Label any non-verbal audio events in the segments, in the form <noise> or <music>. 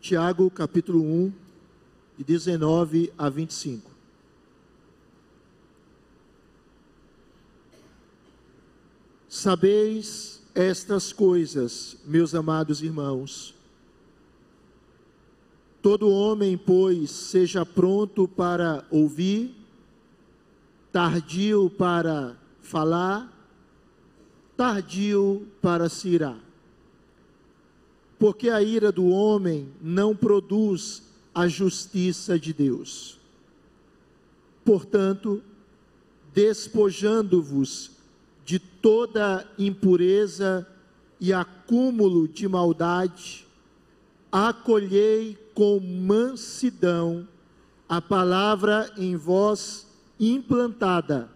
Tiago capítulo 1, de 19 a 25. Sabeis estas coisas, meus amados irmãos. Todo homem, pois, seja pronto para ouvir, tardio para falar, tardio para se irar. Porque a ira do homem não produz a justiça de Deus. Portanto, despojando-vos de toda impureza e acúmulo de maldade, acolhei com mansidão a palavra em vós implantada,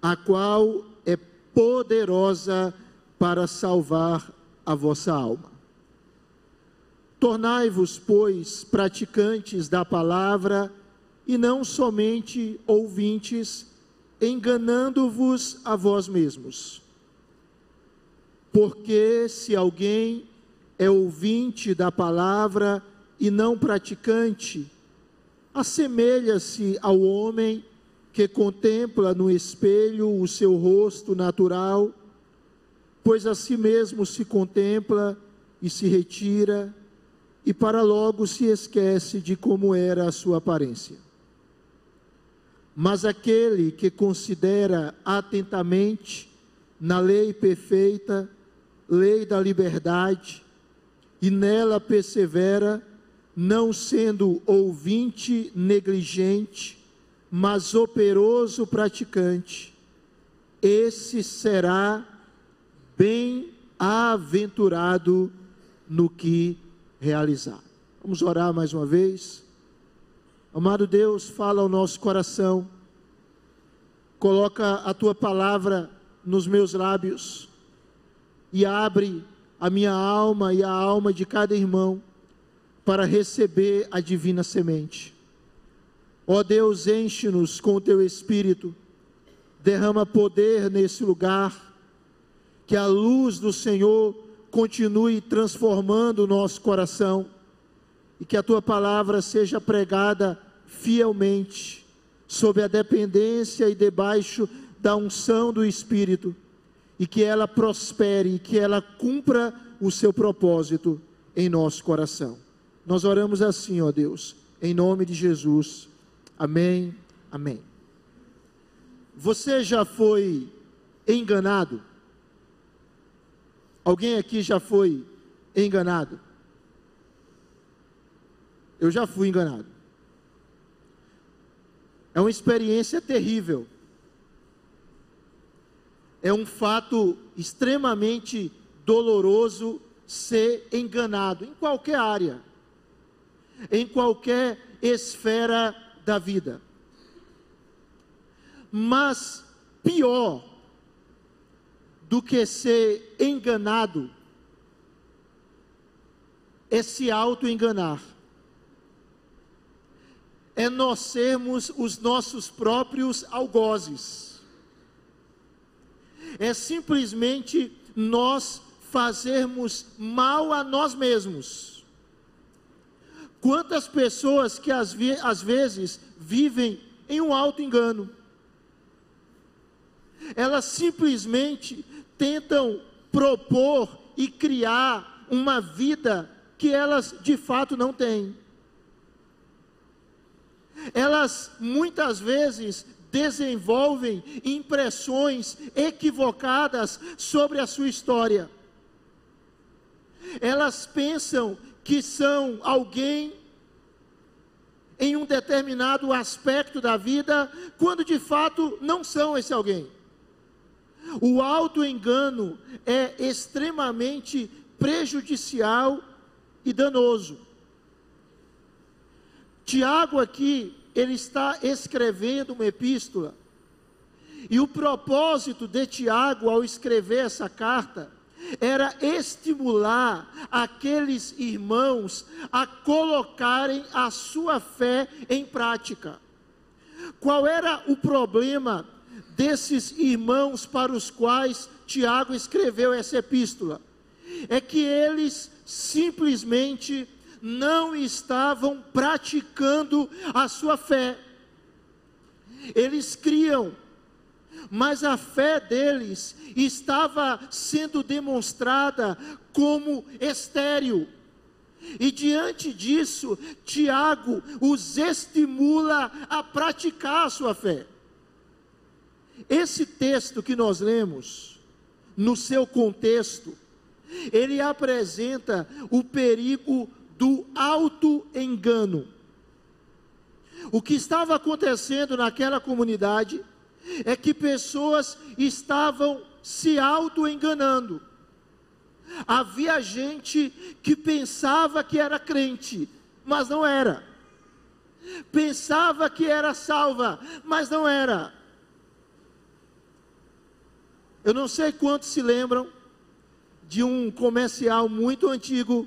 a qual é poderosa para salvar a vossa alma. Tornai-vos, pois, praticantes da palavra e não somente ouvintes, enganando-vos a vós mesmos. Porque se alguém é ouvinte da palavra e não praticante, assemelha-se ao homem que contempla no espelho o seu rosto natural, pois a si mesmo se contempla e se retira e para logo se esquece de como era a sua aparência. Mas aquele que considera atentamente na lei perfeita, lei da liberdade, e nela persevera, não sendo ouvinte negligente, mas operoso praticante, esse será bem-aventurado no que realizar. Vamos orar mais uma vez. Amado Deus, fala ao nosso coração. Coloca a tua palavra nos meus lábios e abre a minha alma e a alma de cada irmão para receber a divina semente. Ó Deus, enche-nos com o teu espírito, derrama poder nesse lugar, que a luz do Senhor continue transformando o nosso coração e que a tua palavra seja pregada fielmente, sob a dependência e debaixo da unção do Espírito, e que ela prospere, que ela cumpra o seu propósito em nosso coração. Nós oramos assim, ó Deus, em nome de Jesus. Amém. Amém. Você já foi enganado? Alguém aqui já foi enganado? Eu já fui enganado. É uma experiência terrível. É um fato extremamente doloroso ser enganado em qualquer área, em qualquer esfera da vida. Mas pior do que ser enganado é se auto-enganar. É nós sermos os nossos próprios algozes. É simplesmente nós fazermos mal a nós mesmos. Quantas pessoas que às, às vezes vivem em um auto-engano, elas simplesmente tentam propor e criar uma vida que elas de fato não têm. Elas muitas vezes desenvolvem impressões equivocadas sobre a sua história. Elas pensam que são alguém em um determinado aspecto da vida, quando de fato não são esse alguém. O auto-engano é extremamente prejudicial e danoso. Tiago aqui, ele está escrevendo uma epístola. E o propósito de Tiago ao escrever essa carta era estimular aqueles irmãos a colocarem a sua fé em prática. Qual era o problema desses irmãos para os quais Tiago escreveu essa epístola, é que eles simplesmente não estavam praticando a sua fé. Eles criam, mas a fé deles estava sendo demonstrada como estéril. E diante disso, Tiago os estimula a praticar a sua fé. Esse texto que nós lemos, no seu contexto, ele apresenta o perigo do auto-engano. O que estava acontecendo naquela comunidade é que pessoas estavam se auto-enganando. Havia gente que pensava que era crente, mas não era. Pensava que era salva, mas não era. Eu não sei quantos se lembram de um comercial muito antigo,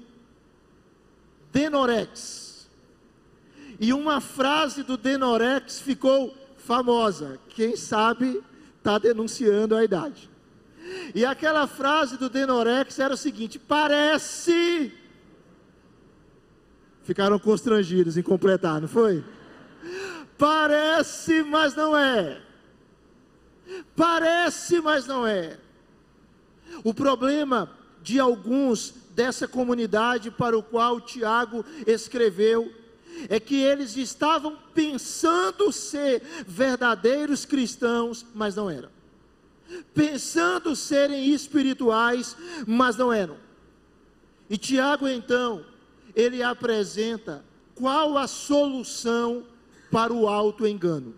Denorex. E uma frase do Denorex ficou famosa. Quem sabe está denunciando a idade. E aquela frase do Denorex era o seguinte: parece. Ficaram constrangidos em completar, não foi? Parece, mas não é. Parece, mas não é. O problema de alguns dessa comunidade para o qual Tiago escreveu é que eles estavam pensando ser verdadeiros cristãos, mas não eram. Pensando serem espirituais, mas não eram. E Tiago então, ele apresenta qual a solução para o auto engano.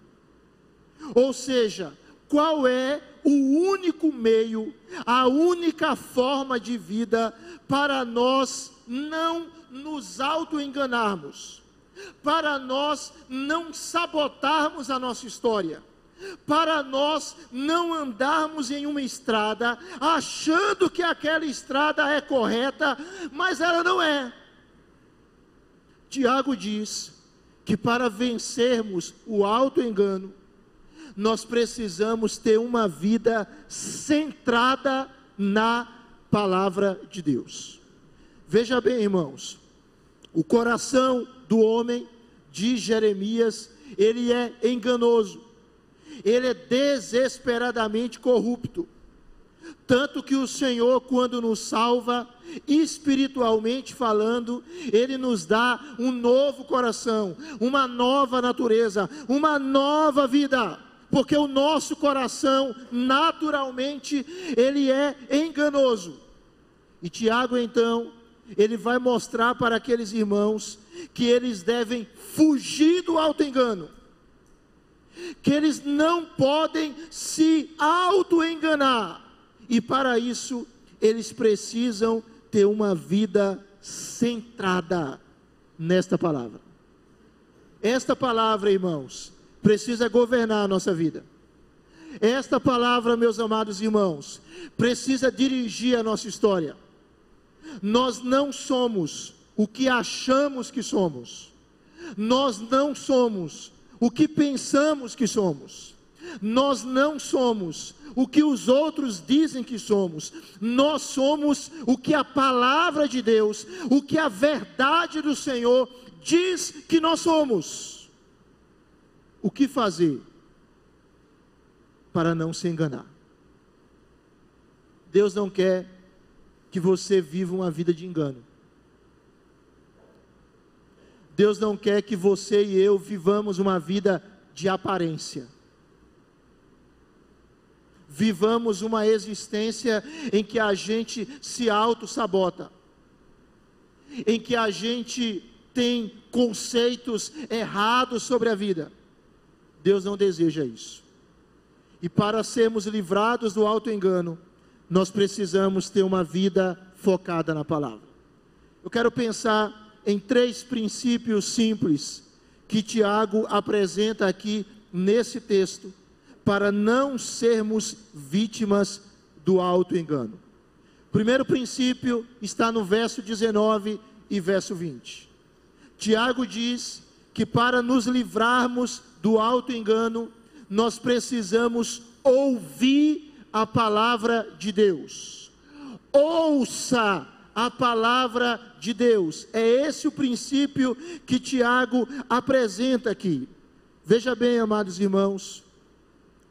Ou seja, qual é o único meio, a única forma de vida para nós não nos auto-enganarmos, para nós não sabotarmos a nossa história, para nós não andarmos em uma estrada achando que aquela estrada é correta, mas ela não é. Tiago diz que para vencermos o auto-engano, nós precisamos ter uma vida centrada na palavra de Deus. Veja bem, irmãos, o coração do homem, diz Jeremias, ele é enganoso, ele é desesperadamente corrupto. Tanto que o Senhor, quando nos salva, espiritualmente falando, Ele nos dá um novo coração, uma nova natureza, uma nova vida porque o nosso coração, naturalmente, ele é enganoso. E Tiago, então, ele vai mostrar para aqueles irmãos que eles devem fugir do auto-engano, que eles não podem se auto-enganar, e para isso, eles precisam ter uma vida centrada nesta palavra. Esta palavra, irmãos, precisa governar a nossa vida. Esta palavra, meus amados irmãos, precisa dirigir a nossa história. Nós não somos o que achamos que somos, nós não somos o que pensamos que somos, nós não somos o que os outros dizem que somos, nós somos o que a palavra de Deus, o que a verdade do Senhor diz que nós somos o que fazer para não se enganar. Deus não quer que você viva uma vida de engano. Deus não quer que você e eu vivamos uma vida de aparência. Vivamos uma existência em que a gente se auto-sabota, em que a gente tem conceitos errados sobre a vida. Deus não deseja isso. E para sermos livrados do alto engano, nós precisamos ter uma vida focada na palavra. Eu quero pensar em três princípios simples que Tiago apresenta aqui nesse texto para não sermos vítimas do alto engano. Primeiro princípio está no verso 19 e verso 20. Tiago diz que para nos livrarmos do alto engano, nós precisamos ouvir a palavra de Deus. Ouça a palavra de Deus. É esse o princípio que Tiago apresenta aqui. Veja bem, amados irmãos,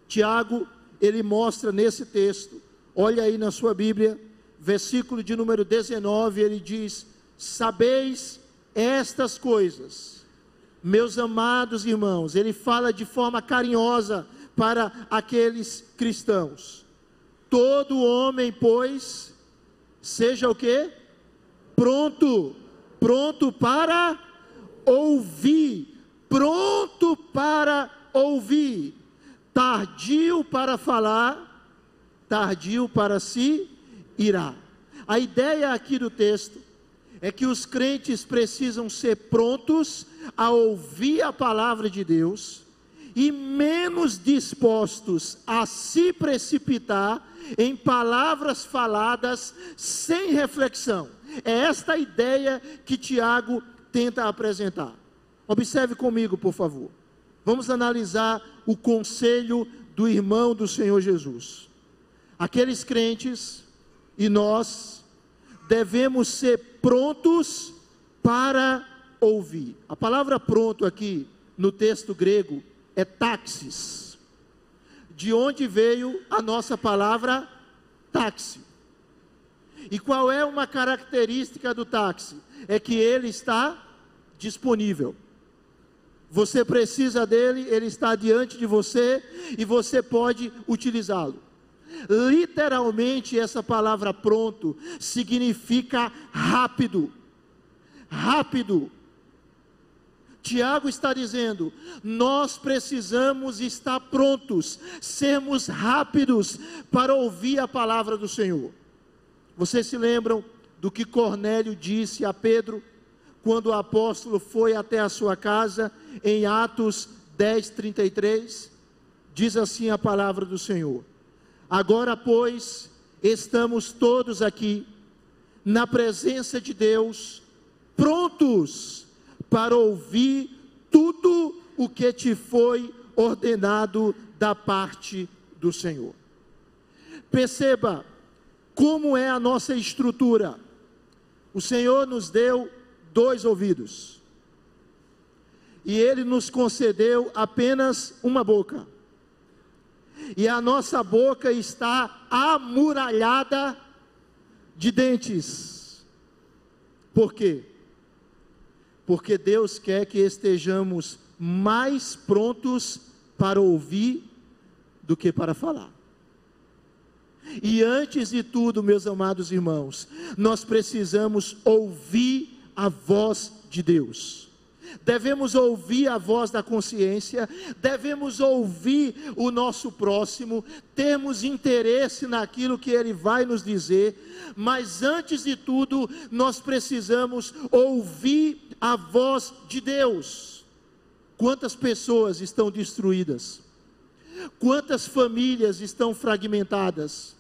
Tiago, ele mostra nesse texto, olha aí na sua Bíblia, versículo de número 19, ele diz: Sabeis estas coisas, meus amados irmãos, ele fala de forma carinhosa para aqueles cristãos. Todo homem, pois, seja o que? Pronto, pronto para ouvir, pronto para ouvir, tardio para falar, tardio para se irá. A ideia aqui do texto é que os crentes precisam ser prontos a ouvir a palavra de Deus e menos dispostos a se precipitar em palavras faladas sem reflexão. É esta a ideia que Tiago tenta apresentar. Observe comigo, por favor. Vamos analisar o conselho do irmão do Senhor Jesus. Aqueles crentes e nós devemos ser prontos para ouvir. A palavra pronto aqui no texto grego é táxis. De onde veio a nossa palavra táxi? E qual é uma característica do táxi? É que ele está disponível. Você precisa dele, ele está diante de você e você pode utilizá-lo. Literalmente, essa palavra pronto significa rápido. Rápido. Tiago está dizendo: nós precisamos estar prontos, sermos rápidos para ouvir a palavra do Senhor. Vocês se lembram do que Cornélio disse a Pedro quando o apóstolo foi até a sua casa em Atos 10, 33? Diz assim a palavra do Senhor: Agora, pois, estamos todos aqui, na presença de Deus, prontos para ouvir tudo o que te foi ordenado da parte do Senhor. Perceba como é a nossa estrutura. O Senhor nos deu dois ouvidos. E Ele nos concedeu apenas uma boca. E a nossa boca está amuralhada de dentes. Por quê? Porque Deus quer que estejamos mais prontos para ouvir do que para falar. E antes de tudo, meus amados irmãos, nós precisamos ouvir a voz de Deus devemos ouvir a voz da consciência, devemos ouvir o nosso próximo, temos interesse naquilo que ele vai nos dizer, mas antes de tudo, nós precisamos ouvir a voz de Deus. Quantas pessoas estão destruídas? Quantas famílias estão fragmentadas?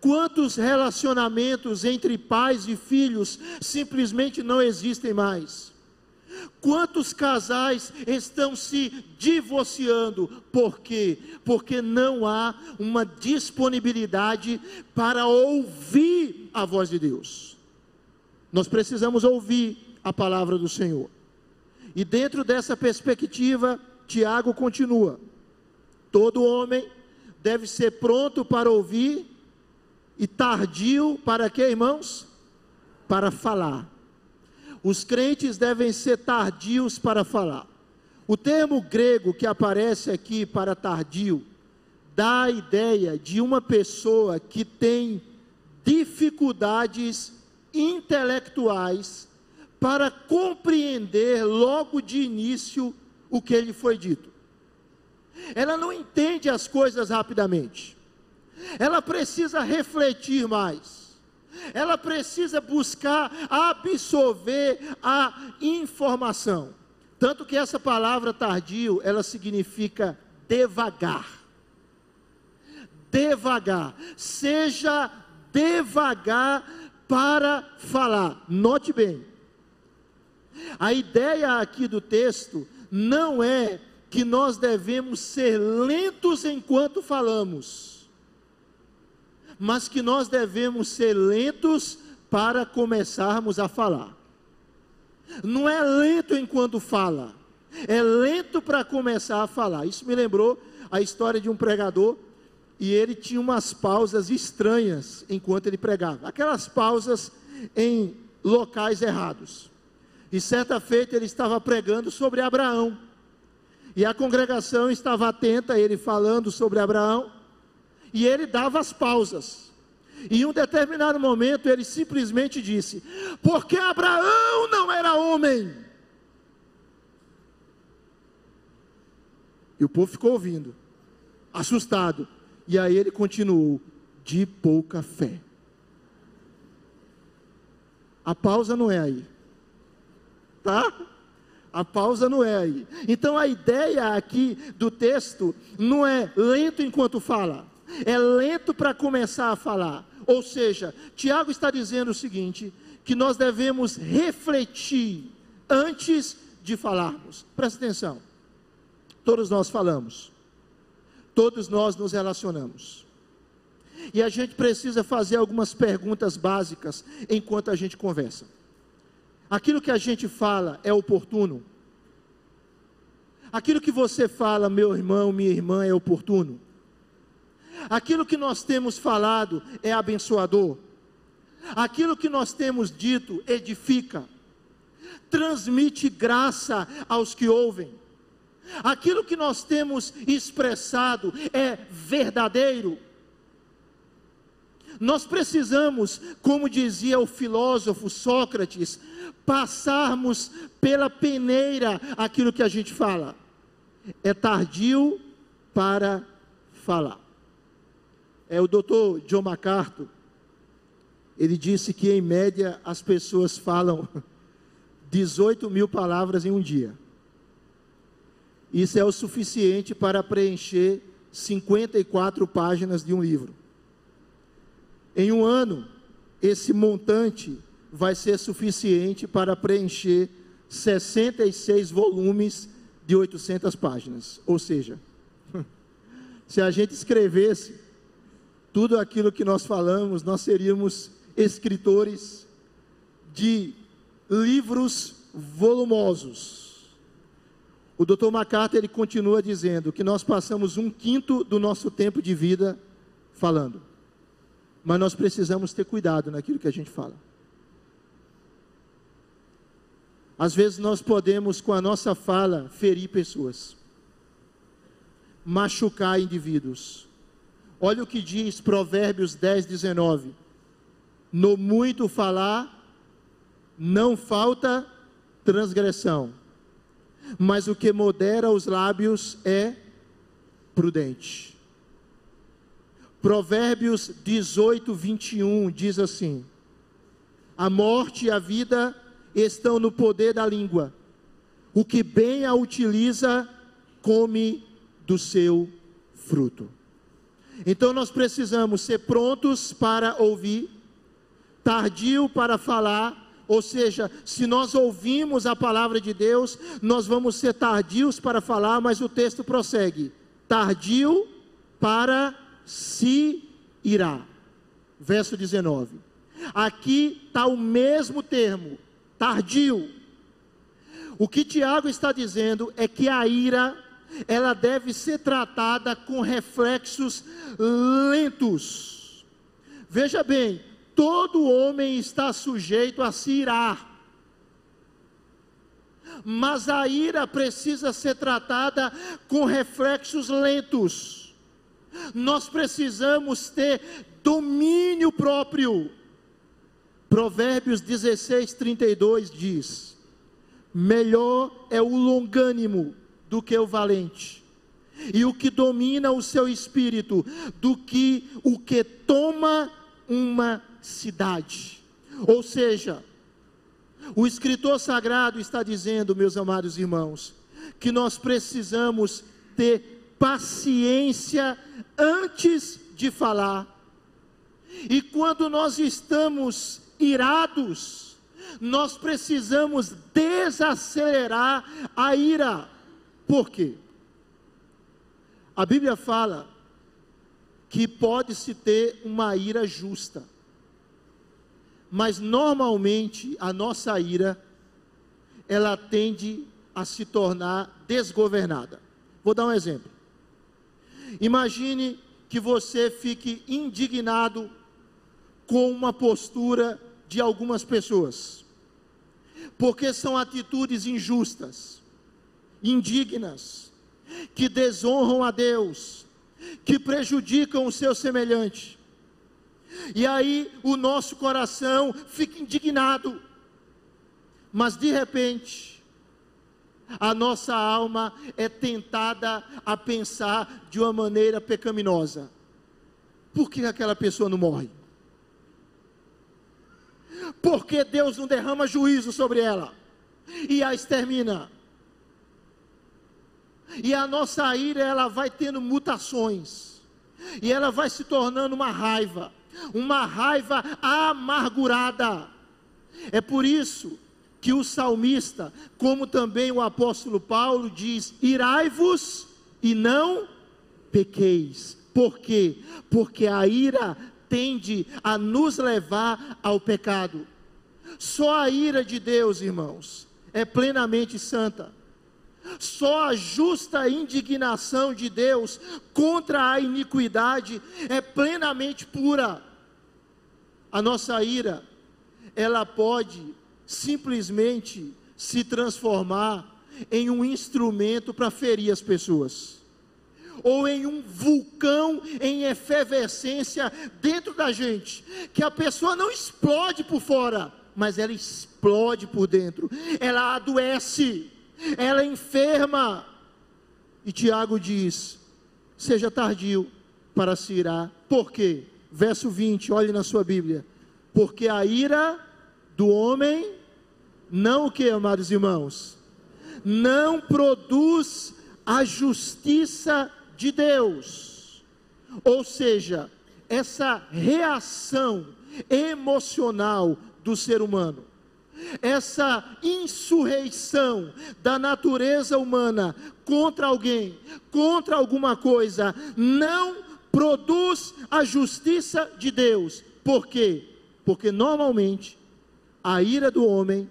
Quantos relacionamentos entre pais e filhos simplesmente não existem mais? Quantos casais estão se divorciando? Por quê? Porque não há uma disponibilidade para ouvir a voz de Deus. Nós precisamos ouvir a palavra do Senhor. E dentro dessa perspectiva, Tiago continua: todo homem deve ser pronto para ouvir e tardio para quê, irmãos? Para falar. Os crentes devem ser tardios para falar. O termo grego que aparece aqui para tardio dá a ideia de uma pessoa que tem dificuldades intelectuais para compreender logo de início o que lhe foi dito. Ela não entende as coisas rapidamente. Ela precisa refletir mais ela precisa buscar absorver a informação. Tanto que essa palavra tardio, ela significa devagar. Devagar. Seja devagar para falar. Note bem. A ideia aqui do texto não é que nós devemos ser lentos enquanto falamos mas que nós devemos ser lentos para começarmos a falar. Não é lento enquanto fala, é lento para começar a falar. Isso me lembrou a história de um pregador e ele tinha umas pausas estranhas enquanto ele pregava. Aquelas pausas em locais errados. E certa feita ele estava pregando sobre Abraão. E a congregação estava atenta a ele falando sobre Abraão. E ele dava as pausas. E em um determinado momento ele simplesmente disse: Porque Abraão não era homem. E o povo ficou ouvindo, assustado. E aí ele continuou: De pouca fé. A pausa não é aí. Tá? A pausa não é aí. Então a ideia aqui do texto não é lento enquanto fala, é lento para começar a falar. Ou seja, Tiago está dizendo o seguinte: que nós devemos refletir antes de falarmos. Presta atenção. Todos nós falamos. Todos nós nos relacionamos. E a gente precisa fazer algumas perguntas básicas enquanto a gente conversa. Aquilo que a gente fala é oportuno? Aquilo que você fala, meu irmão, minha irmã, é oportuno? Aquilo que nós temos falado é abençoador? Aquilo que nós temos dito edifica? Transmite graça aos que ouvem? Aquilo que nós temos expressado é verdadeiro? Nós precisamos, como dizia o filósofo Sócrates, passarmos pela peneira aquilo que a gente fala. É tardio para falar. É o doutor John MacArthur, ele disse que em média as pessoas falam <laughs> 18 mil palavras em um dia. Isso é o suficiente para preencher 54 páginas de um livro. Em um ano, esse montante vai ser suficiente para preencher 66 volumes de 800 páginas. Ou seja, <laughs> se a gente escrevesse tudo aquilo que nós falamos, nós seríamos escritores de livros volumosos. O Dr. MacArthur ele continua dizendo que nós passamos um quinto do nosso tempo de vida falando. Mas nós precisamos ter cuidado naquilo que a gente fala. Às vezes nós podemos, com a nossa fala, ferir pessoas, machucar indivíduos. Olha o que diz Provérbios 10, 19: No muito falar, não falta transgressão, mas o que modera os lábios é prudente. Provérbios 18, 21 diz assim: A morte e a vida estão no poder da língua. O que bem a utiliza, come do seu fruto. Então nós precisamos ser prontos para ouvir, tardio para falar, ou seja, se nós ouvimos a palavra de Deus, nós vamos ser tardios para falar, mas o texto prossegue: tardio para se irá. Verso 19. Aqui está o mesmo termo, tardio. O que Tiago está dizendo é que a ira, ela deve ser tratada com reflexos lentos. Veja bem, todo homem está sujeito a se irar. Mas a ira precisa ser tratada com reflexos lentos nós precisamos ter domínio próprio. Provérbios 16, 32 diz: Melhor é o longânimo do que o valente, e o que domina o seu espírito, do que o que toma uma cidade. Ou seja, o escritor sagrado está dizendo, meus amados irmãos, que nós precisamos ter paciência antes de falar. E quando nós estamos irados, nós precisamos desacelerar a ira. Por quê? A Bíblia fala que pode-se ter uma ira justa, Mas normalmente a nossa ira ela tende a se tornar desgovernada. Vou dar um exemplo. Imagine que você fique indignado com uma postura de algumas pessoas, porque são atitudes injustas, indignas, que desonram a Deus, que prejudicam o seu semelhante. E aí o nosso coração fica indignado, mas de repente, a nossa alma é tentada a pensar de uma maneira pecaminosa: por que aquela pessoa não morre? Por que Deus não derrama juízo sobre ela e a extermina? E a nossa ira, ela vai tendo mutações, e ela vai se tornando uma raiva, uma raiva amargurada. É por isso que o salmista, como também o apóstolo Paulo, diz: irai-vos e não pequeis. Por quê? Porque a ira tende a nos levar ao pecado. Só a ira de Deus, irmãos, é plenamente santa. Só a justa indignação de Deus contra a iniquidade é plenamente pura. A nossa ira, ela pode simplesmente se transformar em um instrumento para ferir as pessoas, ou em um vulcão em efervescência dentro da gente, que a pessoa não explode por fora, mas ela explode por dentro, ela adoece, ela enferma. E Tiago diz: seja tardio para se irar, por quê? Verso 20, olhe na sua Bíblia, porque a ira do homem não o que, amados irmãos? Não produz a justiça de Deus. Ou seja, essa reação emocional do ser humano, essa insurreição da natureza humana contra alguém, contra alguma coisa, não produz a justiça de Deus. Por quê? Porque normalmente a ira do homem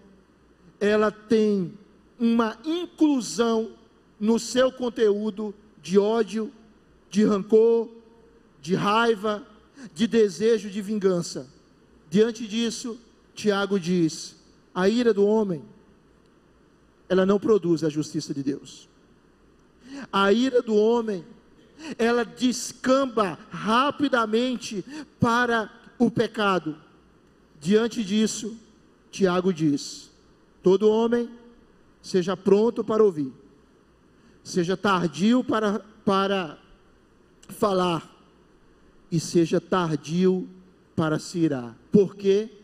ela tem uma inclusão no seu conteúdo de ódio, de rancor, de raiva, de desejo de vingança. Diante disso, Tiago diz: a ira do homem, ela não produz a justiça de Deus. A ira do homem, ela descamba rapidamente para o pecado. Diante disso, Tiago diz: Todo homem seja pronto para ouvir, seja tardio para, para falar e seja tardio para se irar. Por quê?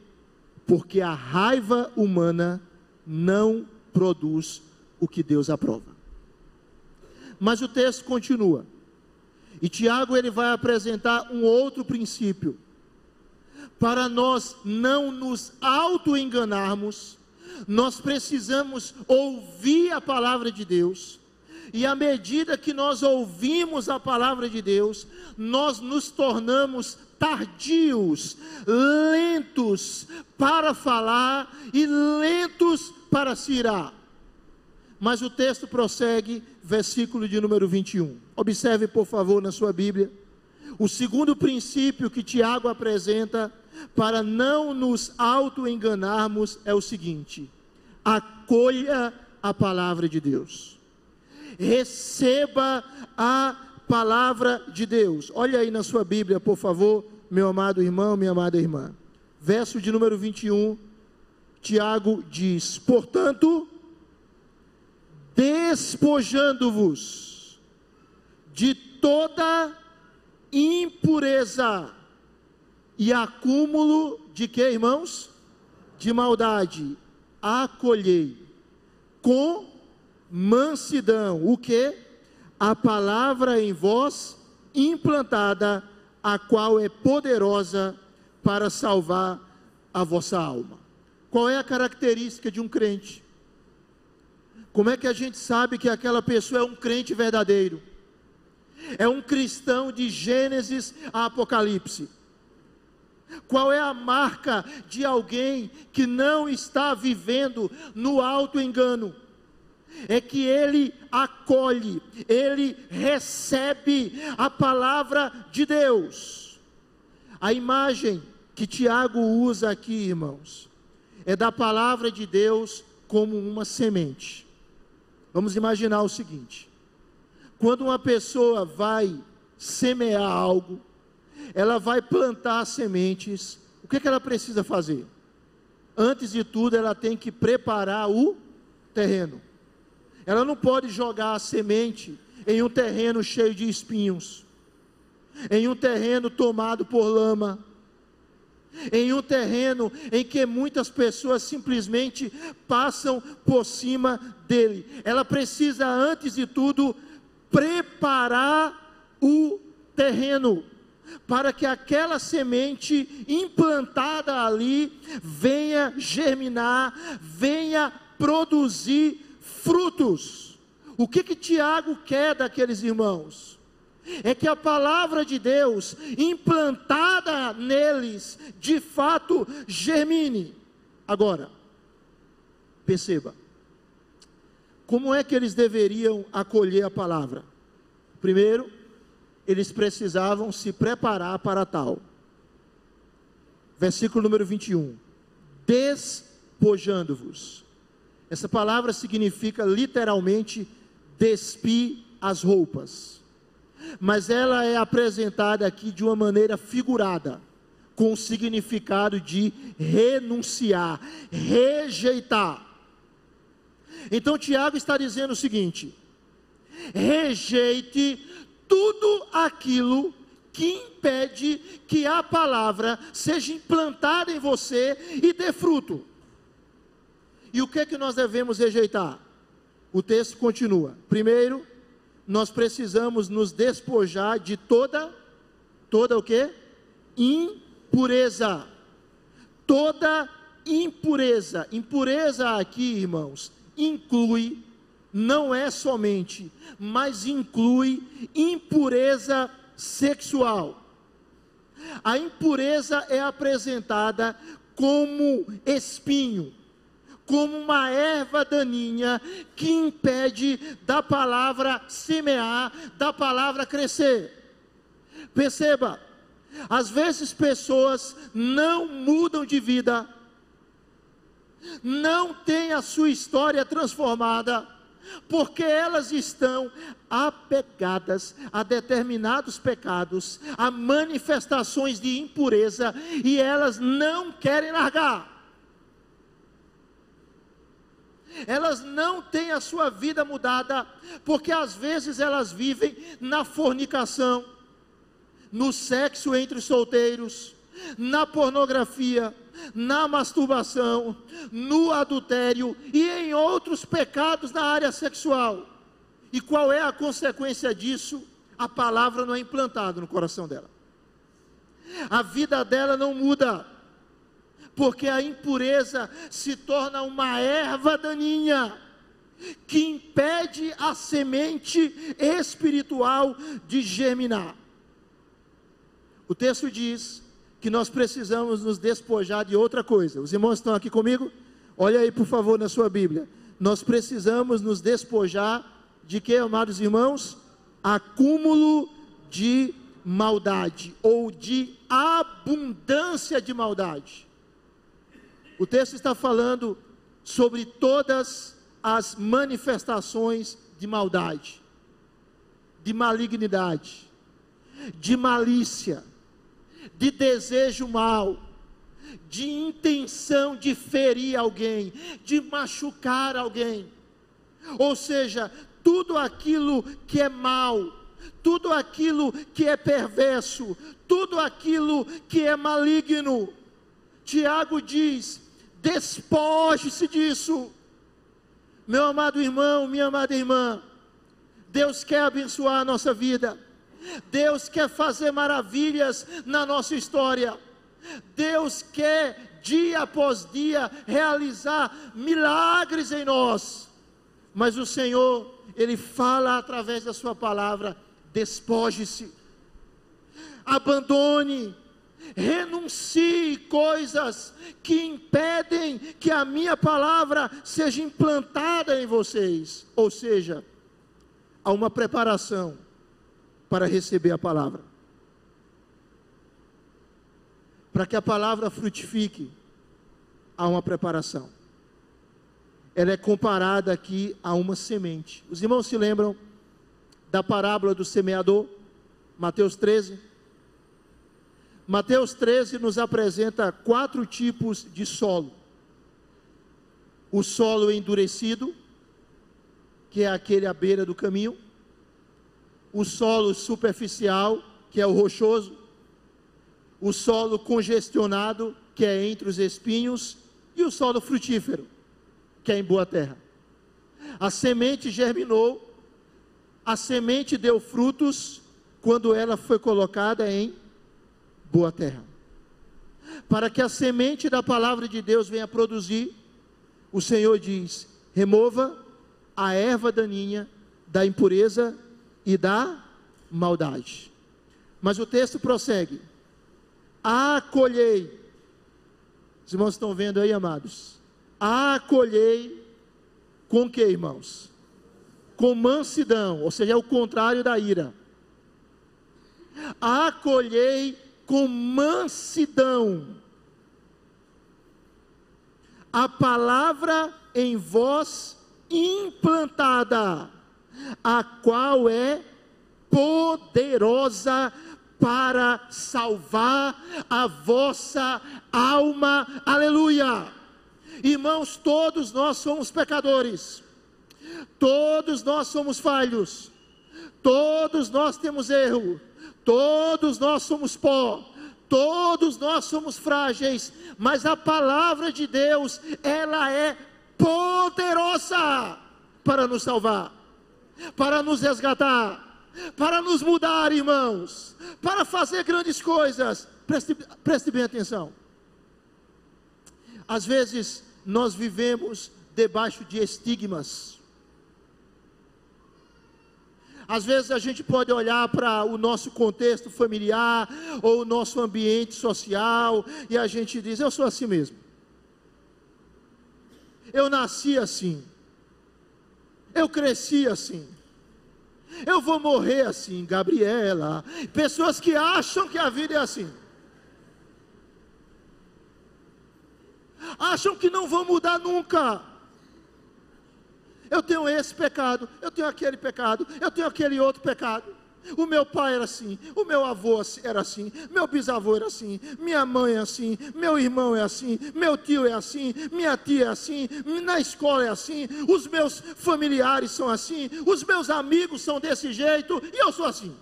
Porque a raiva humana não produz o que Deus aprova. Mas o texto continua. E Tiago ele vai apresentar um outro princípio para nós não nos auto-enganarmos nós precisamos ouvir a palavra de Deus, e à medida que nós ouvimos a palavra de Deus, nós nos tornamos tardios, lentos para falar e lentos para se irar. Mas o texto prossegue, versículo de número 21. Observe, por favor, na sua Bíblia. O segundo princípio que Tiago apresenta para não nos auto-enganarmos é o seguinte: acolha a palavra de Deus, receba a palavra de Deus. Olha aí na sua Bíblia, por favor, meu amado irmão, minha amada irmã. Verso de número 21, Tiago diz: Portanto, despojando-vos de toda impureza e acúmulo de que, irmãos? De maldade. Acolhei com mansidão. O que? A palavra em vós implantada, a qual é poderosa para salvar a vossa alma. Qual é a característica de um crente? Como é que a gente sabe que aquela pessoa é um crente verdadeiro? É um cristão de Gênesis a Apocalipse Qual é a marca de alguém que não está vivendo no alto engano? É que ele acolhe, ele recebe a palavra de Deus. A imagem que Tiago usa aqui, irmãos, é da palavra de Deus como uma semente. Vamos imaginar o seguinte: quando uma pessoa vai semear algo, ela vai plantar sementes, o que, que ela precisa fazer? Antes de tudo, ela tem que preparar o terreno. Ela não pode jogar a semente em um terreno cheio de espinhos, em um terreno tomado por lama, em um terreno em que muitas pessoas simplesmente passam por cima dele. Ela precisa, antes de tudo, preparar o terreno para que aquela semente implantada ali venha germinar, venha produzir frutos. O que que Tiago quer daqueles irmãos? É que a palavra de Deus implantada neles, de fato, germine. Agora, perceba, como é que eles deveriam acolher a palavra? Primeiro, eles precisavam se preparar para tal. Versículo número 21. Despojando-vos. Essa palavra significa literalmente despir as roupas. Mas ela é apresentada aqui de uma maneira figurada, com o significado de renunciar, rejeitar. Então Tiago está dizendo o seguinte: rejeite tudo aquilo que impede que a palavra seja implantada em você e dê fruto. E o que é que nós devemos rejeitar? O texto continua. Primeiro, nós precisamos nos despojar de toda toda o que? Impureza. Toda impureza. Impureza aqui, irmãos, inclui não é somente, mas inclui impureza sexual. A impureza é apresentada como espinho, como uma erva daninha que impede da palavra semear, da palavra crescer. Perceba, às vezes pessoas não mudam de vida, não têm a sua história transformada, porque elas estão apegadas a determinados pecados, a manifestações de impureza, e elas não querem largar. Elas não têm a sua vida mudada, porque às vezes elas vivem na fornicação, no sexo entre solteiros, na pornografia, na masturbação, no adultério e em outros pecados na área sexual. E qual é a consequência disso? A palavra não é implantada no coração dela. A vida dela não muda, porque a impureza se torna uma erva daninha que impede a semente espiritual de germinar. O texto diz que nós precisamos nos despojar de outra coisa. Os irmãos estão aqui comigo? Olha aí, por favor, na sua Bíblia. Nós precisamos nos despojar de que, amados irmãos? Acúmulo de maldade ou de abundância de maldade. O texto está falando sobre todas as manifestações de maldade, de malignidade, de malícia, de desejo mal, de intenção de ferir alguém, de machucar alguém. Ou seja, tudo aquilo que é mal, tudo aquilo que é perverso, tudo aquilo que é maligno. Tiago diz: despoje-se disso. Meu amado irmão, minha amada irmã, Deus quer abençoar a nossa vida. Deus quer fazer maravilhas na nossa história. Deus quer dia após dia realizar milagres em nós. Mas o Senhor, ele fala através da sua palavra: despoje-se. Abandone renuncie coisas que impedem que a minha palavra seja implantada em vocês. Ou seja, há uma preparação para receber a palavra. Para que a palavra frutifique, há uma preparação. Ela é comparada aqui a uma semente. Os irmãos se lembram da parábola do semeador? Mateus 13. Mateus 13 nos apresenta quatro tipos de solo: o solo endurecido, que é aquele à beira do caminho, o solo superficial, que é o rochoso, o solo congestionado, que é entre os espinhos, e o solo frutífero, que é em boa terra. A semente germinou, a semente deu frutos quando ela foi colocada em boa terra. Para que a semente da palavra de Deus venha produzir, o Senhor diz: remova a erva daninha da impureza e da maldade. Mas o texto prossegue: acolhei. Os irmãos estão vendo aí, amados? Acolhei com que, irmãos? Com mansidão, ou seja, é o contrário da ira. Acolhei com mansidão a palavra em vós implantada, a qual é poderosa para salvar a vossa alma. Aleluia! Irmãos, todos nós somos pecadores. Todos nós somos falhos. Todos nós temos erro Todos nós somos pó, todos nós somos frágeis, mas a palavra de Deus, ela é poderosa para nos salvar, para nos resgatar, para nos mudar, irmãos, para fazer grandes coisas. Preste, preste bem atenção. Às vezes nós vivemos debaixo de estigmas, às vezes a gente pode olhar para o nosso contexto familiar ou o nosso ambiente social e a gente diz: Eu sou assim mesmo. Eu nasci assim. Eu cresci assim. Eu vou morrer assim, Gabriela. Pessoas que acham que a vida é assim. Acham que não vão mudar nunca eu tenho esse pecado, eu tenho aquele pecado, eu tenho aquele outro pecado. O meu pai era assim, o meu avô era assim, meu bisavô era assim, minha mãe é assim, meu irmão é assim, meu tio é assim, minha tia é assim, na escola é assim, os meus familiares são assim, os meus amigos são desse jeito e eu sou assim.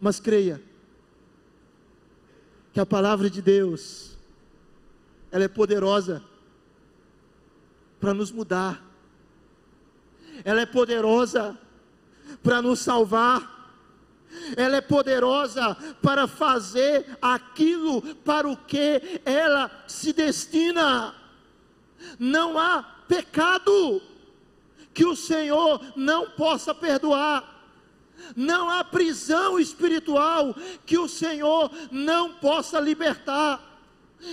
Mas creia que a palavra de Deus ela é poderosa para nos mudar. Ela é poderosa para nos salvar. Ela é poderosa para fazer aquilo para o que ela se destina. Não há pecado que o Senhor não possa perdoar. Não há prisão espiritual que o Senhor não possa libertar.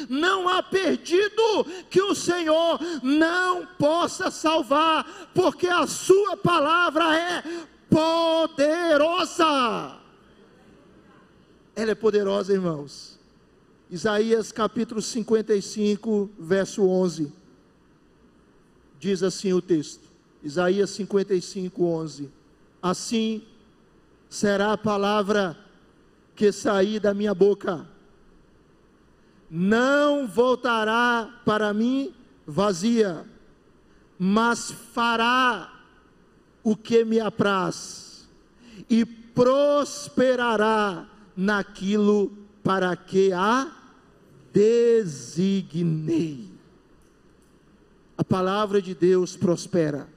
Não há perdido que o Senhor não possa salvar, porque a Sua palavra é poderosa. Ela é poderosa, irmãos. Isaías capítulo 55, verso 11. Diz assim o texto. Isaías 55, 11. Assim será a palavra que sair da minha boca não voltará para mim vazia, mas fará o que me apraz e prosperará naquilo para que a designei. A palavra de Deus prospera.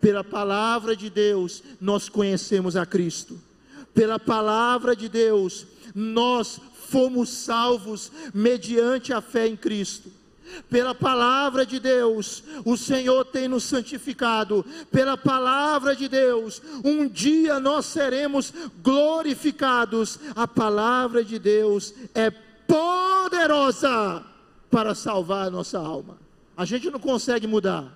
Pela palavra de Deus nós conhecemos a Cristo. Pela palavra de Deus nós fomos salvos mediante a fé em Cristo. Pela palavra de Deus, o Senhor tem nos santificado. Pela palavra de Deus, um dia nós seremos glorificados. A palavra de Deus é poderosa para salvar a nossa alma. A gente não consegue mudar,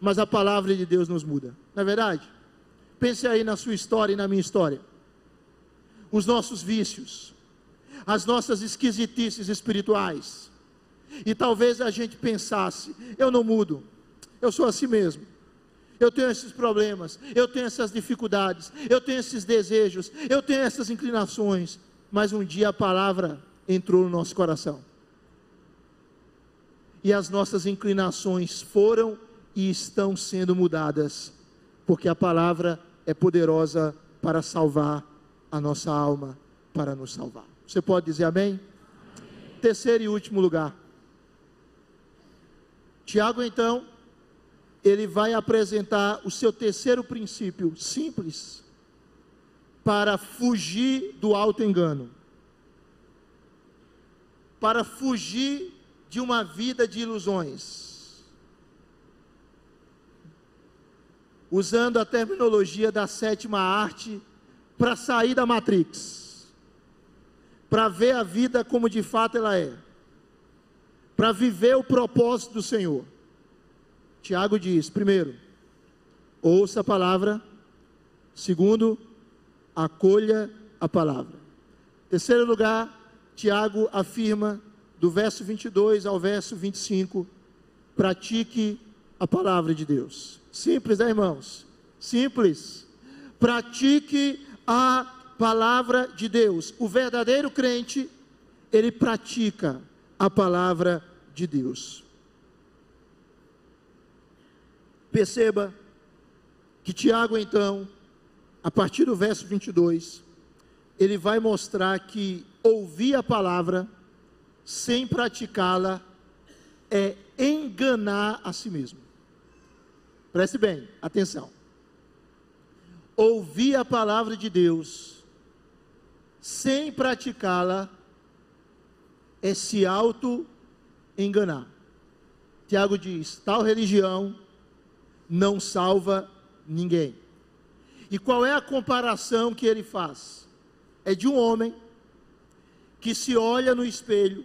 mas a palavra de Deus nos muda, não é verdade? Pense aí na sua história e na minha história. Os nossos vícios, as nossas esquisitices espirituais. E talvez a gente pensasse: eu não mudo, eu sou assim mesmo. Eu tenho esses problemas, eu tenho essas dificuldades, eu tenho esses desejos, eu tenho essas inclinações. Mas um dia a palavra entrou no nosso coração. E as nossas inclinações foram e estão sendo mudadas, porque a palavra é poderosa para salvar a nossa alma, para nos salvar. Você pode dizer amém? amém? Terceiro e último lugar. Tiago, então, ele vai apresentar o seu terceiro princípio, simples, para fugir do alto engano para fugir de uma vida de ilusões. Usando a terminologia da sétima arte para sair da matrix, para ver a vida como de fato ela é, para viver o propósito do Senhor. Tiago diz: primeiro, ouça a palavra, segundo, acolha a palavra. Terceiro lugar, Tiago afirma, do verso 22 ao verso 25, pratique a palavra de Deus. Simples, né, irmãos? Simples. Pratique a palavra de Deus. O verdadeiro crente, ele pratica a palavra de Deus. Perceba que Tiago, então, a partir do verso 22, ele vai mostrar que ouvir a palavra sem praticá-la é enganar a si mesmo. Preste bem, atenção. Ouvir a palavra de Deus sem praticá-la é se auto-enganar. Tiago diz: tal religião não salva ninguém. E qual é a comparação que ele faz? É de um homem que se olha no espelho,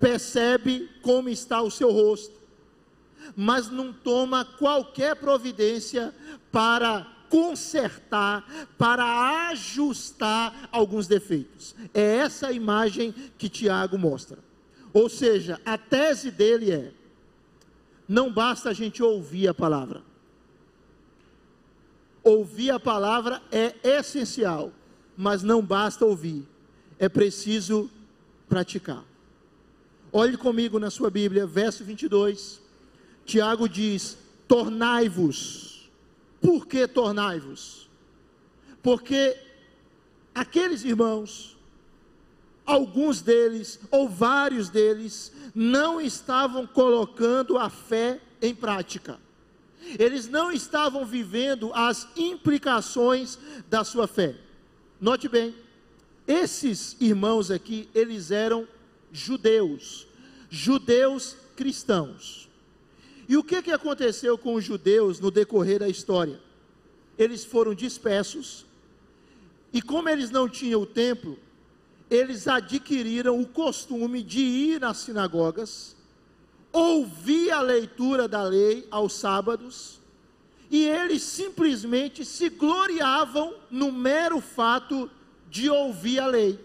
percebe como está o seu rosto, mas não toma qualquer providência para consertar, para ajustar alguns defeitos. É essa a imagem que Tiago mostra. Ou seja, a tese dele é: não basta a gente ouvir a palavra. Ouvir a palavra é essencial, mas não basta ouvir é preciso praticar. Olhe comigo na sua Bíblia, verso 22. Tiago diz: Tornai-vos. Por que tornai-vos? Porque aqueles irmãos, alguns deles, ou vários deles, não estavam colocando a fé em prática. Eles não estavam vivendo as implicações da sua fé. Note bem, esses irmãos aqui, eles eram judeus, judeus cristãos. E o que, que aconteceu com os judeus no decorrer da história? Eles foram dispersos, e como eles não tinham o templo, eles adquiriram o costume de ir nas sinagogas, ouvir a leitura da lei aos sábados, e eles simplesmente se gloriavam no mero fato de de ouvir a lei.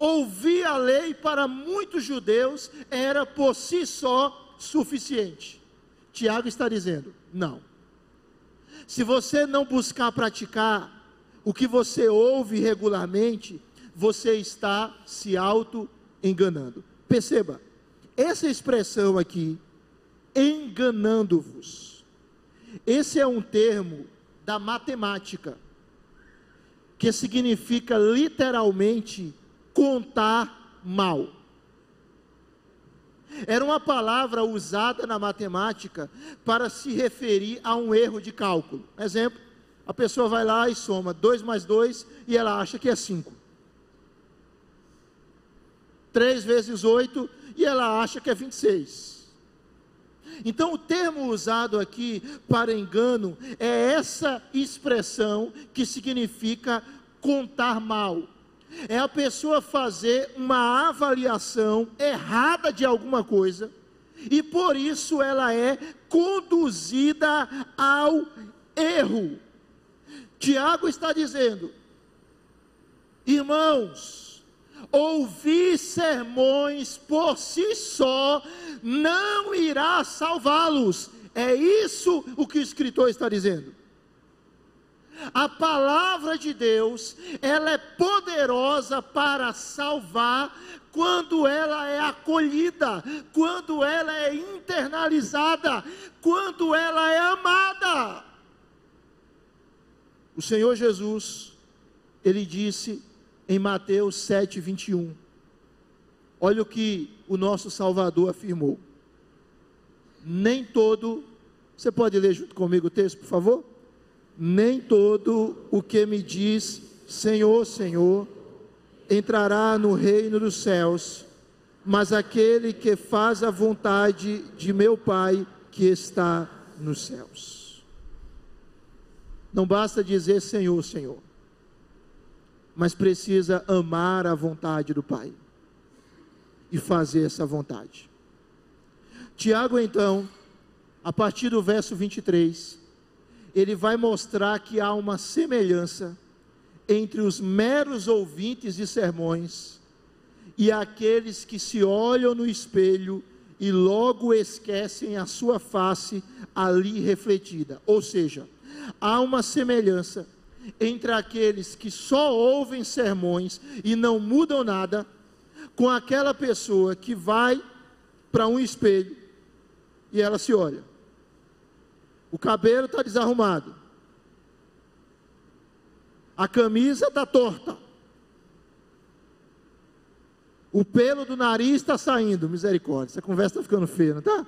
Ouvir a lei para muitos judeus era por si só suficiente. Tiago está dizendo: não. Se você não buscar praticar o que você ouve regularmente, você está se auto-enganando. Perceba, essa expressão aqui, enganando-vos, esse é um termo da matemática que significa literalmente contar mal. Era uma palavra usada na matemática para se referir a um erro de cálculo. Exemplo, a pessoa vai lá e soma 2 mais 2 e ela acha que é 5. 3 vezes 8 e ela acha que é 26. Então, o termo usado aqui para engano é essa expressão que significa contar mal. É a pessoa fazer uma avaliação errada de alguma coisa e por isso ela é conduzida ao erro. Tiago está dizendo: irmãos, ouvir sermões por si só não irá salvá-los. É isso o que o escritor está dizendo. A palavra de Deus, ela é poderosa para salvar quando ela é acolhida, quando ela é internalizada, quando ela é amada. O Senhor Jesus, ele disse em Mateus 7, 21, olha o que o nosso Salvador afirmou: nem todo, você pode ler junto comigo o texto, por favor? Nem todo o que me diz Senhor, Senhor, entrará no reino dos céus, mas aquele que faz a vontade de meu Pai que está nos céus. Não basta dizer Senhor, Senhor, mas precisa amar a vontade do Pai e fazer essa vontade. Tiago, então, a partir do verso 23, ele vai mostrar que há uma semelhança entre os meros ouvintes de sermões e aqueles que se olham no espelho e logo esquecem a sua face ali refletida. Ou seja, há uma semelhança entre aqueles que só ouvem sermões e não mudam nada, com aquela pessoa que vai para um espelho e ela se olha. O cabelo está desarrumado, a camisa está torta. O pelo do nariz está saindo, misericórdia. Essa conversa está ficando feia, não está?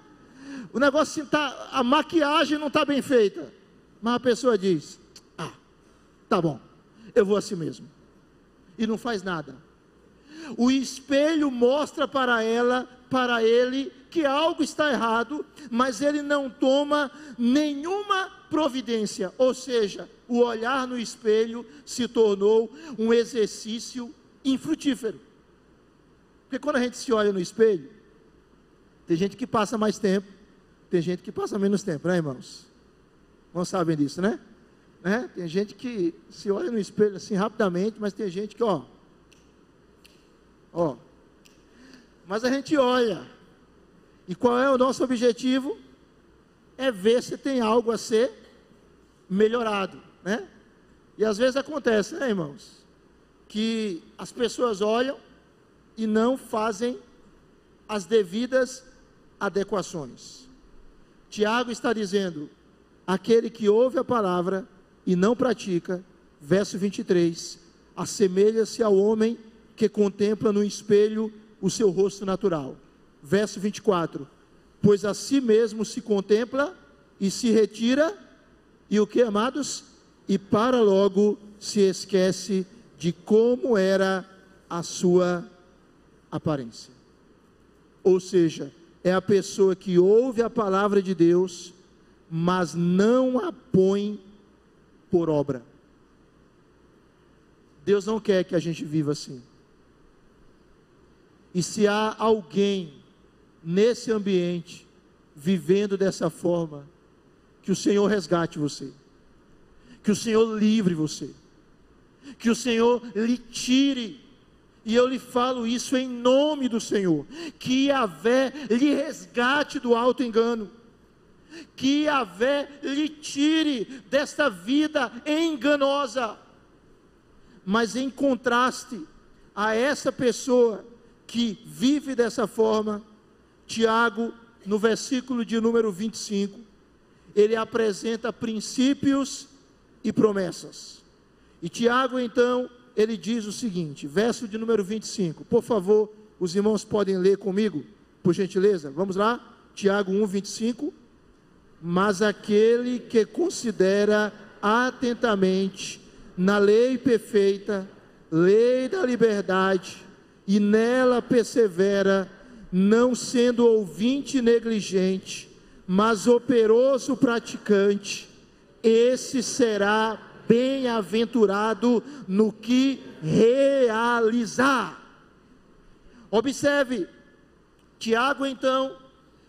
O negócio está, a maquiagem não está bem feita. Mas a pessoa diz: Ah, tá bom, eu vou assim mesmo. E não faz nada. O espelho mostra para ela, para ele, que algo está errado, mas ele não toma nenhuma providência, ou seja, o olhar no espelho se tornou um exercício infrutífero. Porque quando a gente se olha no espelho, tem gente que passa mais tempo, tem gente que passa menos tempo, né, irmãos? Não sabem disso, né? né? Tem gente que se olha no espelho assim rapidamente, mas tem gente que, ó, ó. Mas a gente olha. E qual é o nosso objetivo? É ver se tem algo a ser melhorado, né? E às vezes acontece, né, irmãos? Que as pessoas olham e não fazem as devidas adequações. Tiago está dizendo: aquele que ouve a palavra e não pratica, verso 23, assemelha-se ao homem que contempla no espelho o seu rosto natural. Verso 24: Pois a si mesmo se contempla e se retira e o que, amados? E para logo se esquece de como era a sua aparência. Ou seja, é a pessoa que ouve a palavra de Deus, mas não a põe por obra. Deus não quer que a gente viva assim. E se há alguém nesse ambiente vivendo dessa forma, que o Senhor resgate você, que o Senhor livre você, que o Senhor lhe tire, e eu lhe falo isso em nome do Senhor, que Yahvé lhe resgate do alto engano, que Yahvé lhe tire desta vida enganosa, mas em contraste a essa pessoa que vive dessa forma, Tiago, no versículo de número 25, ele apresenta princípios e promessas. E Tiago, então, ele diz o seguinte, verso de número 25. Por favor, os irmãos podem ler comigo, por gentileza. Vamos lá? Tiago 1, 25. Mas aquele que considera atentamente na lei perfeita, lei da liberdade, e nela persevera, não sendo ouvinte negligente, mas operoso praticante, esse será bem-aventurado no que realizar. Observe, Tiago então,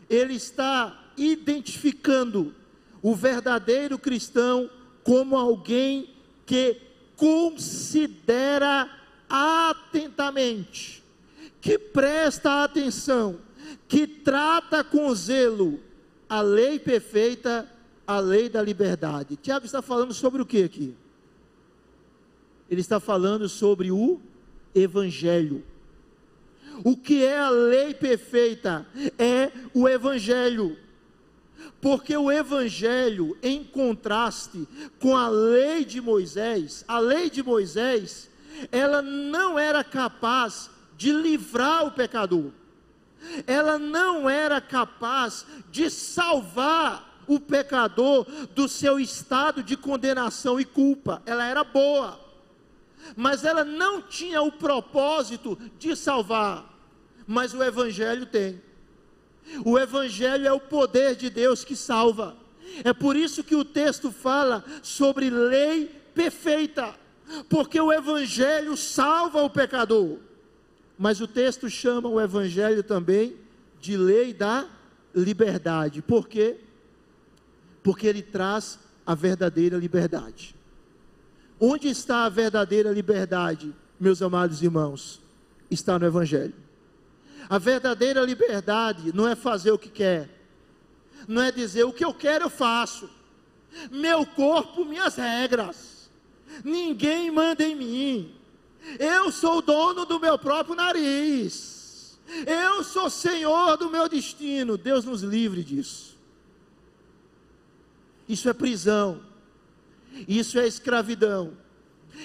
ele está identificando o verdadeiro cristão como alguém que considera atentamente, que presta atenção, que trata com zelo a lei perfeita, a lei da liberdade. Tiago está falando sobre o que aqui? Ele está falando sobre o Evangelho. O que é a lei perfeita? É o Evangelho. Porque o Evangelho, em contraste com a lei de Moisés, a lei de Moisés, ela não era capaz de livrar o pecador, ela não era capaz de salvar o pecador do seu estado de condenação e culpa, ela era boa, mas ela não tinha o propósito de salvar, mas o Evangelho tem. O Evangelho é o poder de Deus que salva. É por isso que o texto fala sobre lei perfeita, porque o Evangelho salva o pecador. Mas o texto chama o Evangelho também de lei da liberdade. Por quê? Porque ele traz a verdadeira liberdade. Onde está a verdadeira liberdade, meus amados irmãos? Está no Evangelho. A verdadeira liberdade não é fazer o que quer, não é dizer o que eu quero eu faço, meu corpo, minhas regras, ninguém manda em mim, eu sou o dono do meu próprio nariz, eu sou senhor do meu destino, Deus nos livre disso. Isso é prisão, isso é escravidão.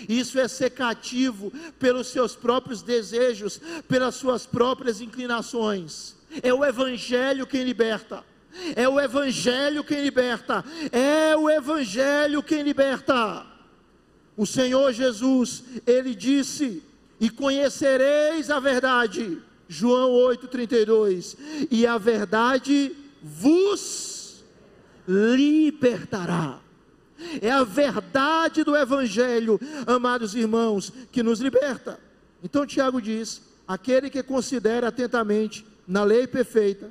Isso é ser cativo pelos seus próprios desejos, pelas suas próprias inclinações. É o Evangelho quem liberta. É o Evangelho quem liberta. É o Evangelho quem liberta. O Senhor Jesus, ele disse: E conhecereis a verdade. João 8,32. E a verdade vos libertará. É a verdade do Evangelho, amados irmãos, que nos liberta. Então Tiago diz: aquele que considera atentamente na lei perfeita,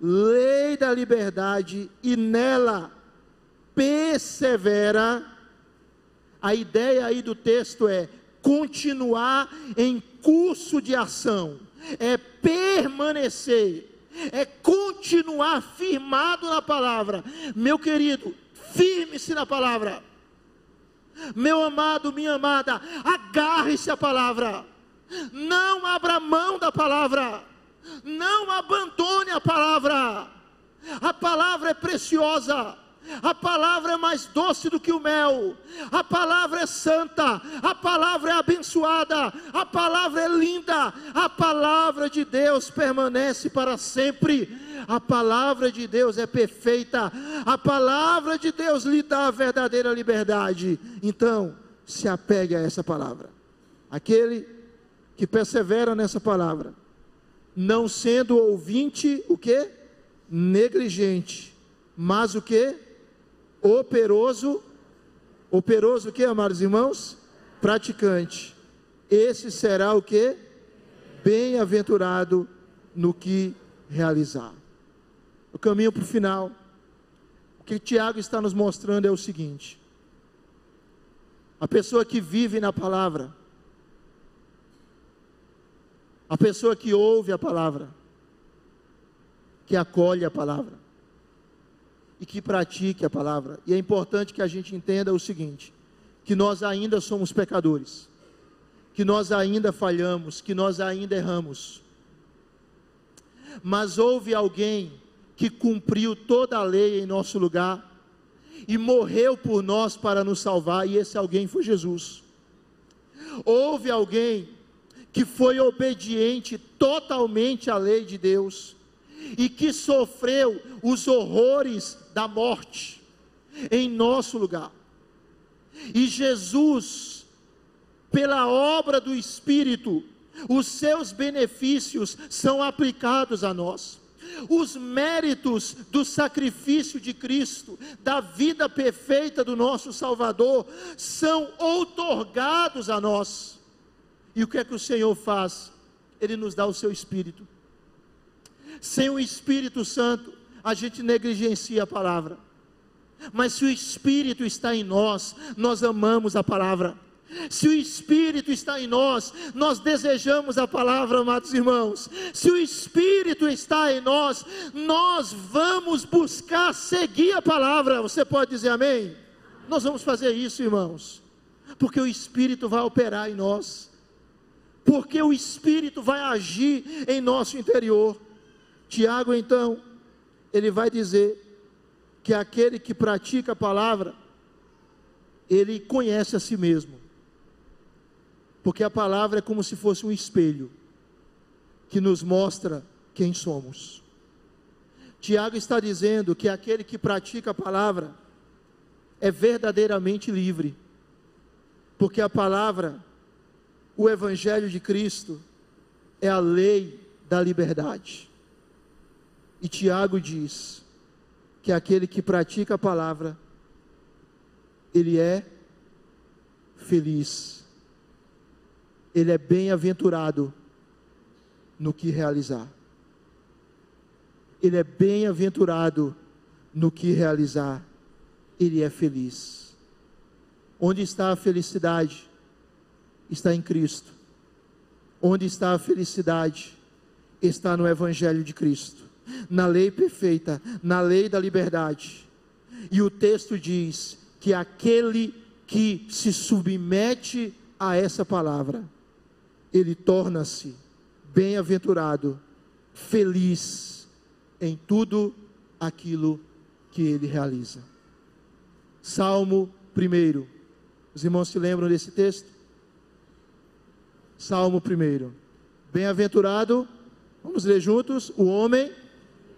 lei da liberdade, e nela persevera, a ideia aí do texto é continuar em curso de ação, é permanecer, é continuar firmado na palavra. Meu querido, firme-se na palavra. Meu amado, minha amada, agarre-se à palavra. Não abra mão da palavra. Não abandone a palavra. A palavra é preciosa. A palavra é mais doce do que o mel. A palavra é santa. A palavra é abençoada. A palavra é linda. A palavra de Deus permanece para sempre. A palavra de Deus é perfeita. A palavra de Deus lhe dá a verdadeira liberdade. Então, se apegue a essa palavra. Aquele que persevera nessa palavra, não sendo ouvinte o que? Negligente, mas o que? Operoso, operoso o que, amados irmãos? Praticante. Esse será o que? Bem-aventurado no que realizar. O caminho para o final. O que Tiago está nos mostrando é o seguinte: a pessoa que vive na palavra, a pessoa que ouve a palavra, que acolhe a palavra, e que pratique a palavra. E é importante que a gente entenda o seguinte: que nós ainda somos pecadores, que nós ainda falhamos, que nós ainda erramos. Mas houve alguém que cumpriu toda a lei em nosso lugar e morreu por nós para nos salvar, e esse alguém foi Jesus. Houve alguém que foi obediente totalmente à lei de Deus e que sofreu os horrores da morte em nosso lugar. E Jesus, pela obra do Espírito, os seus benefícios são aplicados a nós. Os méritos do sacrifício de Cristo, da vida perfeita do nosso Salvador, são outorgados a nós. E o que é que o Senhor faz? Ele nos dá o seu Espírito. Sem o Espírito Santo, a gente negligencia a palavra. Mas se o Espírito está em nós, nós amamos a palavra. Se o Espírito está em nós, nós desejamos a palavra, amados irmãos. Se o Espírito está em nós, nós vamos buscar seguir a palavra. Você pode dizer amém? Nós vamos fazer isso, irmãos, porque o Espírito vai operar em nós, porque o Espírito vai agir em nosso interior. Tiago, então, ele vai dizer que aquele que pratica a palavra, ele conhece a si mesmo porque a palavra é como se fosse um espelho que nos mostra quem somos. Tiago está dizendo que aquele que pratica a palavra é verdadeiramente livre, porque a palavra, o Evangelho de Cristo, é a lei da liberdade. E Tiago diz que aquele que pratica a palavra, ele é feliz ele é bem-aventurado no que realizar. Ele é bem-aventurado no que realizar. Ele é feliz. Onde está a felicidade? Está em Cristo. Onde está a felicidade? Está no Evangelho de Cristo, na lei perfeita, na lei da liberdade. E o texto diz que aquele que se submete a essa palavra, ele torna-se bem-aventurado, feliz em tudo aquilo que ele realiza. Salmo 1. Os irmãos se lembram desse texto? Salmo 1. Bem-aventurado, vamos ler juntos: o homem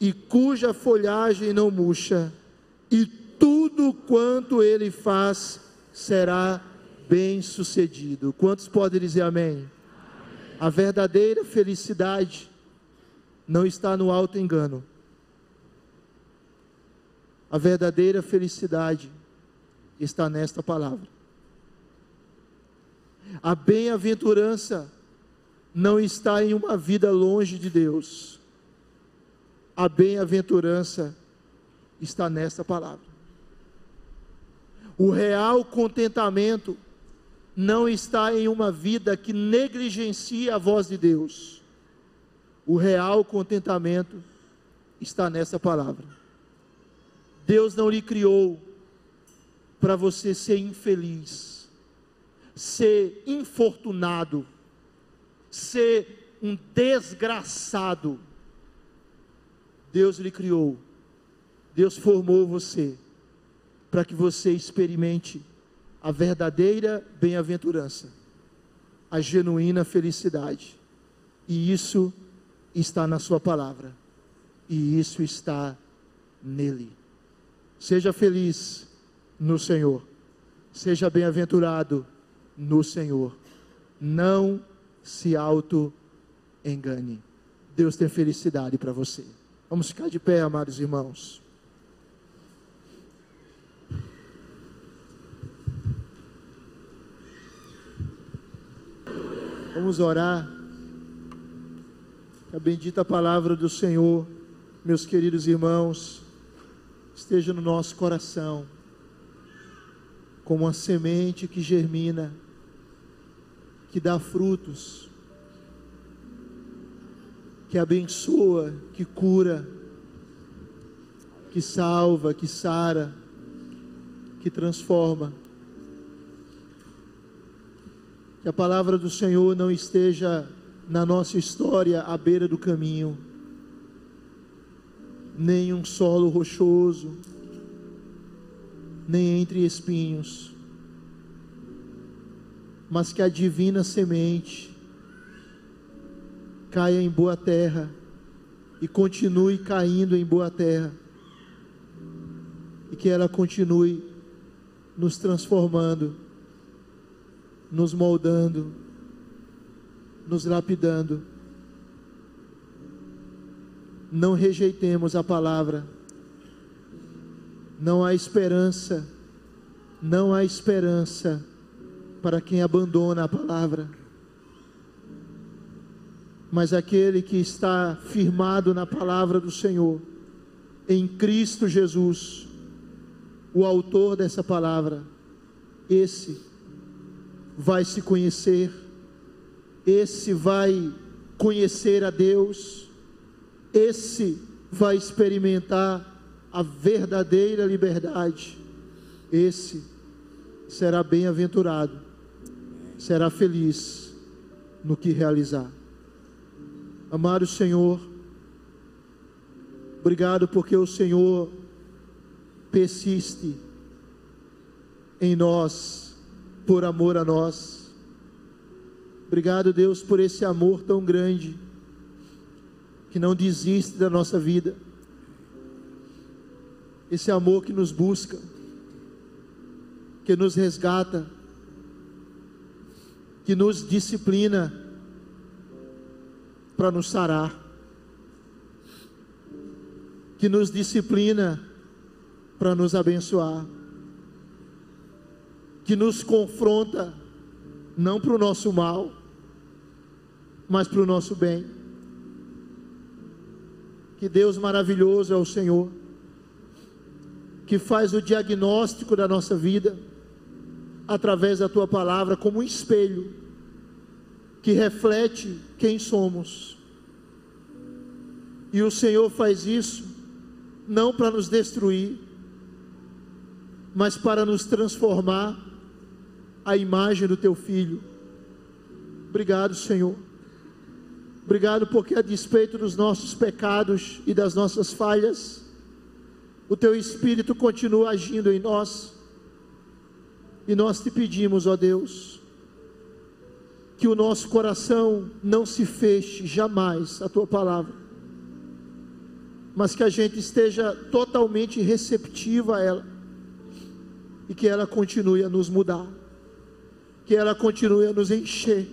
e cuja folhagem não murcha, e tudo quanto ele faz será bem-sucedido. Quantos podem dizer amém? amém? A verdadeira felicidade não está no alto engano. A verdadeira felicidade está nesta palavra. A bem-aventurança não está em uma vida longe de Deus. A bem-aventurança está nesta palavra. O real contentamento não está em uma vida que negligencia a voz de Deus. O real contentamento está nessa palavra. Deus não lhe criou para você ser infeliz, ser infortunado, ser um desgraçado. Deus lhe criou, Deus formou você para que você experimente a verdadeira bem-aventurança, a genuína felicidade. E isso está na Sua palavra, e isso está nele. Seja feliz no Senhor, seja bem-aventurado no Senhor. Não se auto-engane. Deus tem felicidade para você. Vamos ficar de pé, amados irmãos. Vamos orar. Que a bendita palavra do Senhor, meus queridos irmãos, esteja no nosso coração, como uma semente que germina, que dá frutos, que abençoa, que cura, que salva, que sara, que transforma. Que a palavra do Senhor não esteja na nossa história à beira do caminho, nem um solo rochoso, nem entre espinhos, mas que a divina semente caia em boa terra e continue caindo em boa terra, e que ela continue nos transformando, nos moldando, nos lapidando. Não rejeitemos a palavra, não há esperança, não há esperança para quem abandona a palavra mas aquele que está firmado na palavra do Senhor, em Cristo Jesus, o autor dessa palavra, esse vai se conhecer, esse vai conhecer a Deus, esse vai experimentar a verdadeira liberdade, esse será bem-aventurado, será feliz no que realizar. Amado Senhor, obrigado porque o Senhor persiste em nós, por amor a nós. Obrigado, Deus, por esse amor tão grande, que não desiste da nossa vida, esse amor que nos busca, que nos resgata, que nos disciplina para nos sarar, que nos disciplina para nos abençoar, que nos confronta não para o nosso mal, mas para o nosso bem. Que Deus maravilhoso é o Senhor, que faz o diagnóstico da nossa vida através da tua palavra como um espelho que reflete quem somos. E o Senhor faz isso não para nos destruir, mas para nos transformar a imagem do teu filho. Obrigado, Senhor. Obrigado porque a despeito dos nossos pecados e das nossas falhas, o teu espírito continua agindo em nós. E nós te pedimos, ó Deus, que o nosso coração não se feche jamais à tua palavra, mas que a gente esteja totalmente receptivo a ela e que ela continue a nos mudar, que ela continue a nos encher,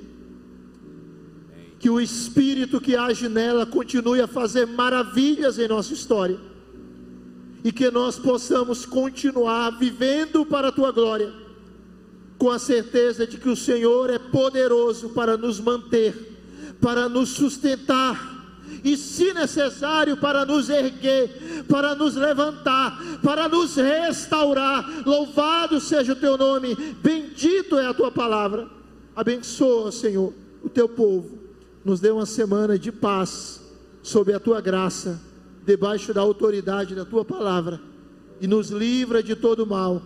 que o Espírito que age nela continue a fazer maravilhas em nossa história e que nós possamos continuar vivendo para a tua glória com a certeza de que o Senhor é poderoso para nos manter, para nos sustentar, e, se necessário, para nos erguer, para nos levantar, para nos restaurar. Louvado seja o teu nome, bendito é a tua palavra. Abençoa, Senhor, o teu povo. Nos dê uma semana de paz, sob a tua graça, debaixo da autoridade da tua palavra, e nos livra de todo mal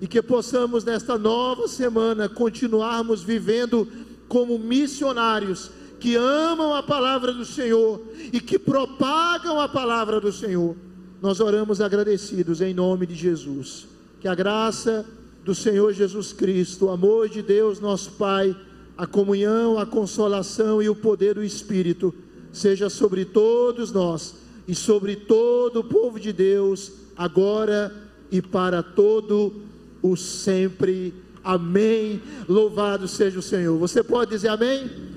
e que possamos nesta nova semana continuarmos vivendo como missionários que amam a palavra do Senhor e que propagam a palavra do Senhor. Nós oramos agradecidos em nome de Jesus. Que a graça do Senhor Jesus Cristo, o amor de Deus, nosso Pai, a comunhão, a consolação e o poder do Espírito seja sobre todos nós e sobre todo o povo de Deus, agora e para todo o sempre. Amém. Louvado seja o Senhor. Você pode dizer amém?